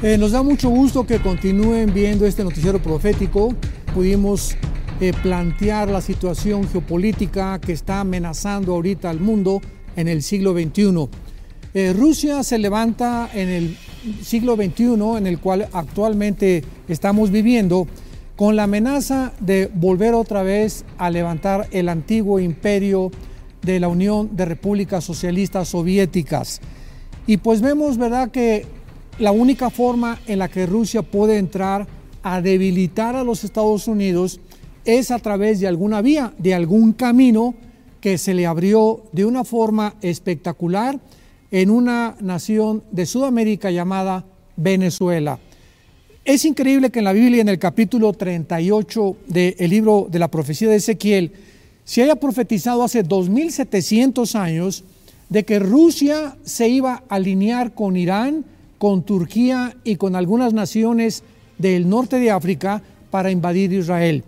Eh, nos da mucho gusto que continúen viendo este noticiero profético. Pudimos eh, plantear la situación geopolítica que está amenazando ahorita al mundo en el siglo XXI. Eh, Rusia se levanta en el siglo XXI, en el cual actualmente estamos viviendo, con la amenaza de volver otra vez a levantar el antiguo imperio de la Unión de Repúblicas Socialistas Soviéticas. Y pues vemos, ¿verdad?, que la única forma en la que Rusia puede entrar a debilitar a los Estados Unidos es a través de alguna vía, de algún camino que se le abrió de una forma espectacular en una nación de Sudamérica llamada Venezuela. Es increíble que en la Biblia, en el capítulo 38 del libro de la profecía de Ezequiel, se haya profetizado hace 2700 años de que Rusia se iba a alinear con Irán, con Turquía y con algunas naciones del norte de África para invadir Israel.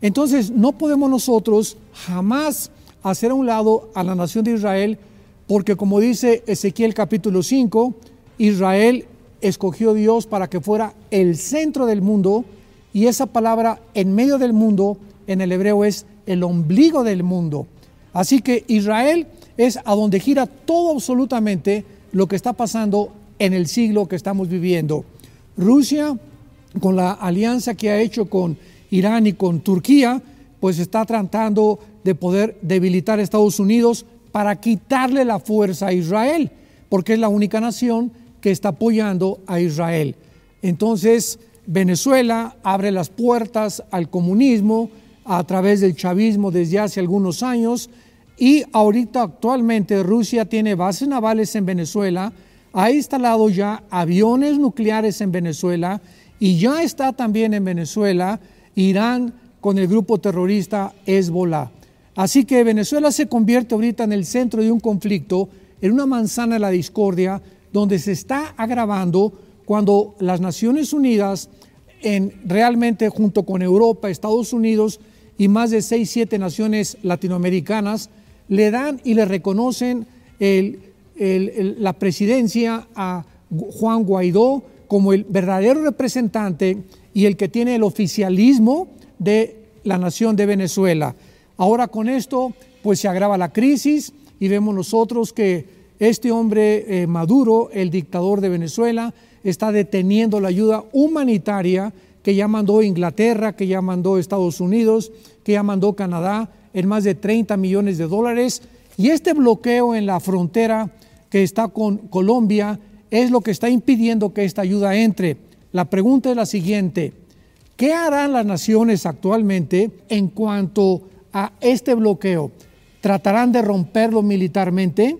Entonces no podemos nosotros jamás hacer a un lado a la nación de Israel porque como dice Ezequiel capítulo 5, Israel escogió Dios para que fuera el centro del mundo y esa palabra en medio del mundo en el hebreo es el ombligo del mundo. Así que Israel es a donde gira todo absolutamente lo que está pasando en el siglo que estamos viviendo. Rusia, con la alianza que ha hecho con Irán y con Turquía, pues está tratando de poder debilitar a Estados Unidos para quitarle la fuerza a Israel, porque es la única nación que está apoyando a Israel. Entonces, Venezuela abre las puertas al comunismo a través del chavismo desde hace algunos años y ahorita actualmente Rusia tiene bases navales en Venezuela, ha instalado ya aviones nucleares en Venezuela y ya está también en Venezuela Irán con el grupo terrorista Hezbollah. Así que Venezuela se convierte ahorita en el centro de un conflicto, en una manzana de la discordia, donde se está agravando cuando las Naciones Unidas, en, realmente junto con Europa, Estados Unidos y más de seis, siete naciones latinoamericanas, le dan y le reconocen el la presidencia a Juan Guaidó como el verdadero representante y el que tiene el oficialismo de la nación de Venezuela. Ahora con esto pues se agrava la crisis y vemos nosotros que este hombre eh, Maduro, el dictador de Venezuela, está deteniendo la ayuda humanitaria que ya mandó Inglaterra, que ya mandó Estados Unidos, que ya mandó Canadá en más de 30 millones de dólares. Y este bloqueo en la frontera que está con Colombia es lo que está impidiendo que esta ayuda entre. La pregunta es la siguiente, ¿qué harán las naciones actualmente en cuanto a este bloqueo? ¿Tratarán de romperlo militarmente?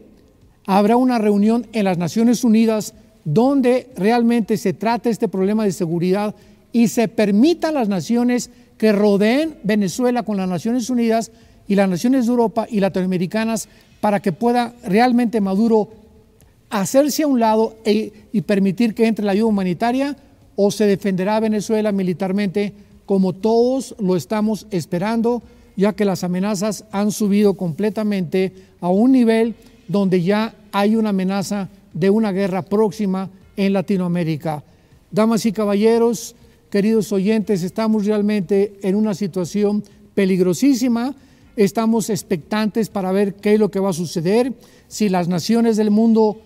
¿Habrá una reunión en las Naciones Unidas donde realmente se trate este problema de seguridad y se permita a las naciones que rodeen Venezuela con las Naciones Unidas y las naciones de Europa y latinoamericanas para que pueda realmente Maduro hacerse a un lado e, y permitir que entre la ayuda humanitaria o se defenderá Venezuela militarmente como todos lo estamos esperando, ya que las amenazas han subido completamente a un nivel donde ya hay una amenaza de una guerra próxima en Latinoamérica. Damas y caballeros, queridos oyentes, estamos realmente en una situación peligrosísima, estamos expectantes para ver qué es lo que va a suceder, si las naciones del mundo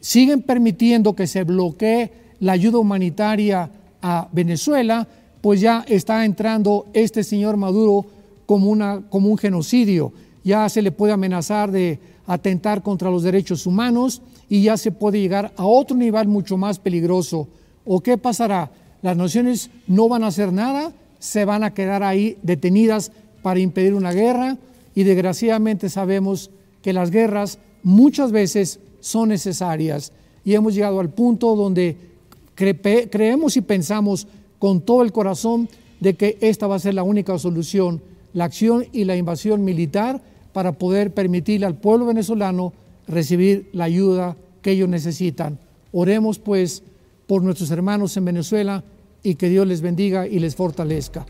siguen permitiendo que se bloquee la ayuda humanitaria a Venezuela, pues ya está entrando este señor Maduro como, una, como un genocidio. Ya se le puede amenazar de atentar contra los derechos humanos y ya se puede llegar a otro nivel mucho más peligroso. ¿O qué pasará? Las naciones no van a hacer nada, se van a quedar ahí detenidas para impedir una guerra y desgraciadamente sabemos que las guerras muchas veces son necesarias y hemos llegado al punto donde creemos y pensamos con todo el corazón de que esta va a ser la única solución, la acción y la invasión militar para poder permitirle al pueblo venezolano recibir la ayuda que ellos necesitan. Oremos pues por nuestros hermanos en Venezuela y que Dios les bendiga y les fortalezca.